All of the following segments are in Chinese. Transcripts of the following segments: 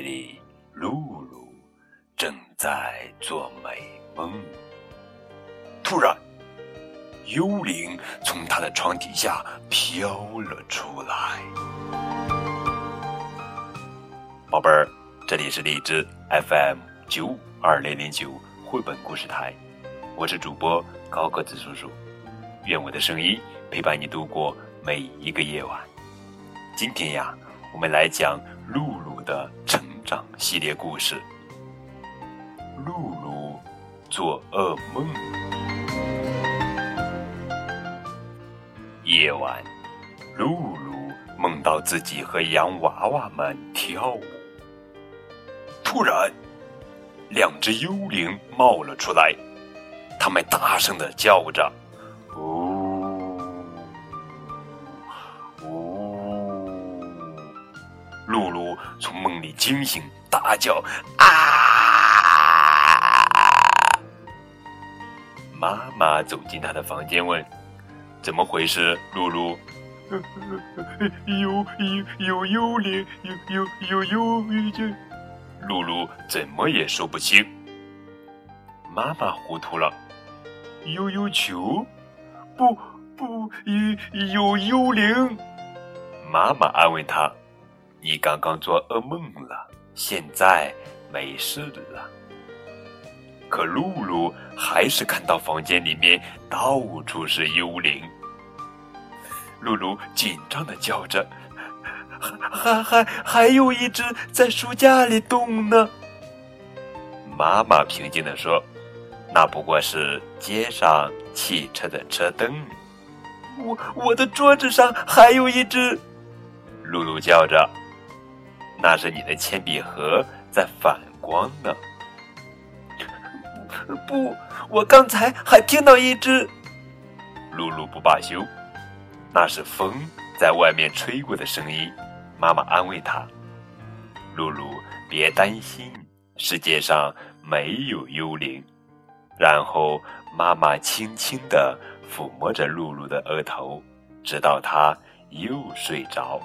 里露露正在做美梦。突然，幽灵从他的床底下飘了出来。宝贝儿，这里是荔枝 FM 九二零零九绘本故事台，我是主播高个子叔叔。愿我的声音陪伴你度过每一个夜晚。今天呀，我们来讲露露的成长系列故事。露露做噩梦。夜晚，露露梦到自己和洋娃娃们跳舞。突然，两只幽灵冒了出来，他们大声的叫着：“呜呜！”露露从梦里惊醒，大叫：“啊！”妈妈走进他的房间，问：“怎么回事，露露？”“ 有有有幽灵，有有有幽灵。”露露怎么也说不清。妈妈糊涂了：“悠悠球？不不，有有幽灵。”妈妈安慰她：“你刚刚做噩梦了，现在没事了。”可露露还是看到房间里面到处是幽灵，露露紧张的叫着：“还还还还有一只在书架里动呢。”妈妈平静的说：“那不过是街上汽车的车灯。”我我的桌子上还有一只，露露叫着：“那是你的铅笔盒在反光呢。”不，我刚才还听到一只。露露不罢休，那是风在外面吹过的声音。妈妈安慰她：“露露，别担心，世界上没有幽灵。”然后妈妈轻轻地抚摸着露露的额头，直到她又睡着。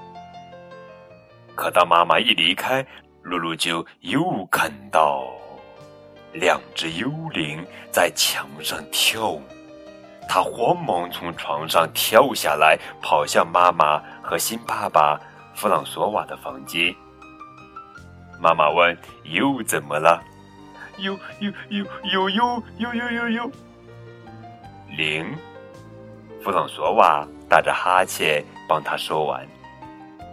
可当妈妈一离开，露露就又看到。两只幽灵在墙上跳舞，他慌忙从床上跳下来，跑向妈妈和新爸爸弗朗索瓦的房间。妈妈问：“又怎么了？”“有有有有有有有有有。”灵，弗朗索瓦打着哈欠帮他说完。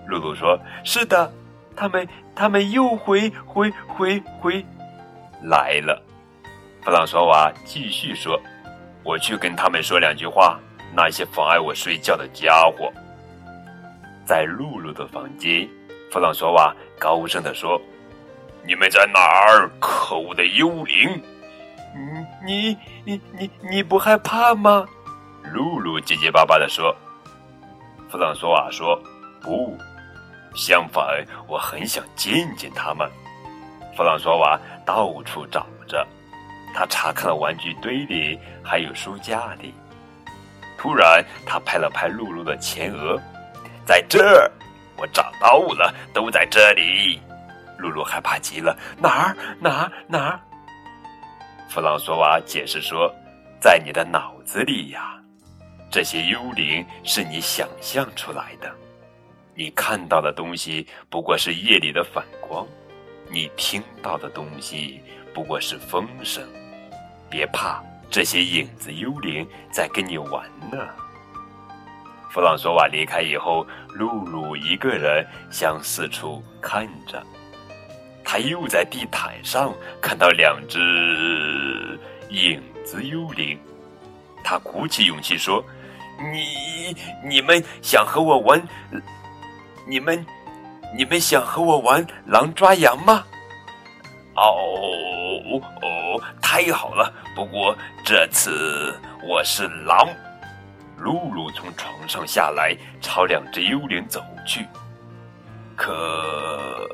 露露说：“是的，他们他们又回回回回。”来了，弗朗索瓦继续说：“我去跟他们说两句话。那些妨碍我睡觉的家伙，在露露的房间。”弗朗索瓦高声地说：“你们在哪儿？可恶的幽灵！你你你你你不害怕吗？”露露结结巴巴地说。弗朗索瓦说：“不，相反，我很想见见他们。”弗朗索瓦到处找着，他查看了玩具堆里，还有书架里。突然，他拍了拍露露的前额，在这儿，我找到了，都在这里。露露害怕极了，哪儿？哪儿？哪儿？弗朗索瓦解释说，在你的脑子里呀。这些幽灵是你想象出来的，你看到的东西不过是夜里的反光。你听到的东西不过是风声，别怕，这些影子幽灵在跟你玩呢。弗朗索瓦离开以后，露露一个人向四处看着，他又在地毯上看到两只影子幽灵，他鼓起勇气说：“你你们想和我玩？你们？”你们想和我玩狼抓羊吗？哦哦，太好了！不过这次我是狼。露露从床上下来，朝两只幽灵走去。可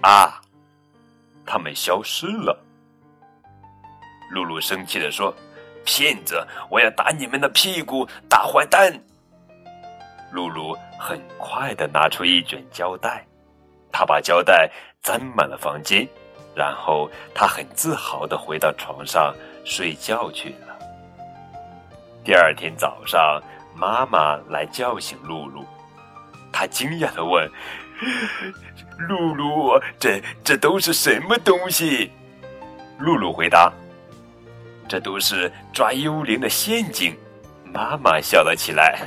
啊，他们消失了。露露生气地说：“骗子！我要打你们的屁股，大坏蛋！”露露很快的拿出一卷胶带，他把胶带粘满了房间，然后他很自豪的回到床上睡觉去了。第二天早上，妈妈来叫醒露露，她惊讶的问：“露露，这这都是什么东西？”露露回答：“这都是抓幽灵的陷阱。”妈妈笑了起来，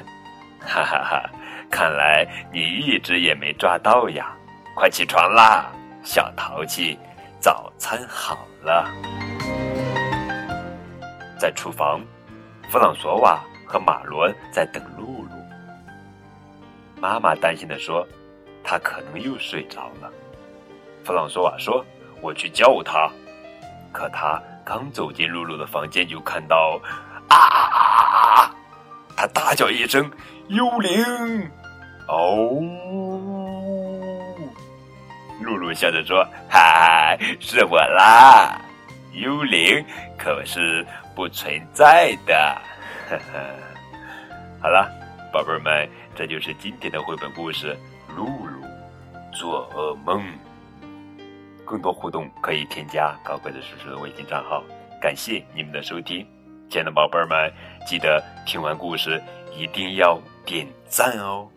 哈哈哈！看来你一直也没抓到呀！快起床啦，小淘气！早餐好了。在厨房，弗朗索瓦和马伦在等露露。妈妈担心的说：“他可能又睡着了。”弗朗索瓦说：“我去叫他。”可他刚走进露露的房间，就看到啊！他大叫一声：“幽灵！”哦，露露笑着说：“嗨，是我啦，幽灵可是不存在的。”呵呵，好了，宝贝儿们，这就是今天的绘本故事《露露做噩梦》。更多互动可以添加高个子叔叔的微信账号。感谢你们的收听。亲爱的宝贝儿们，记得听完故事一定要点赞哦！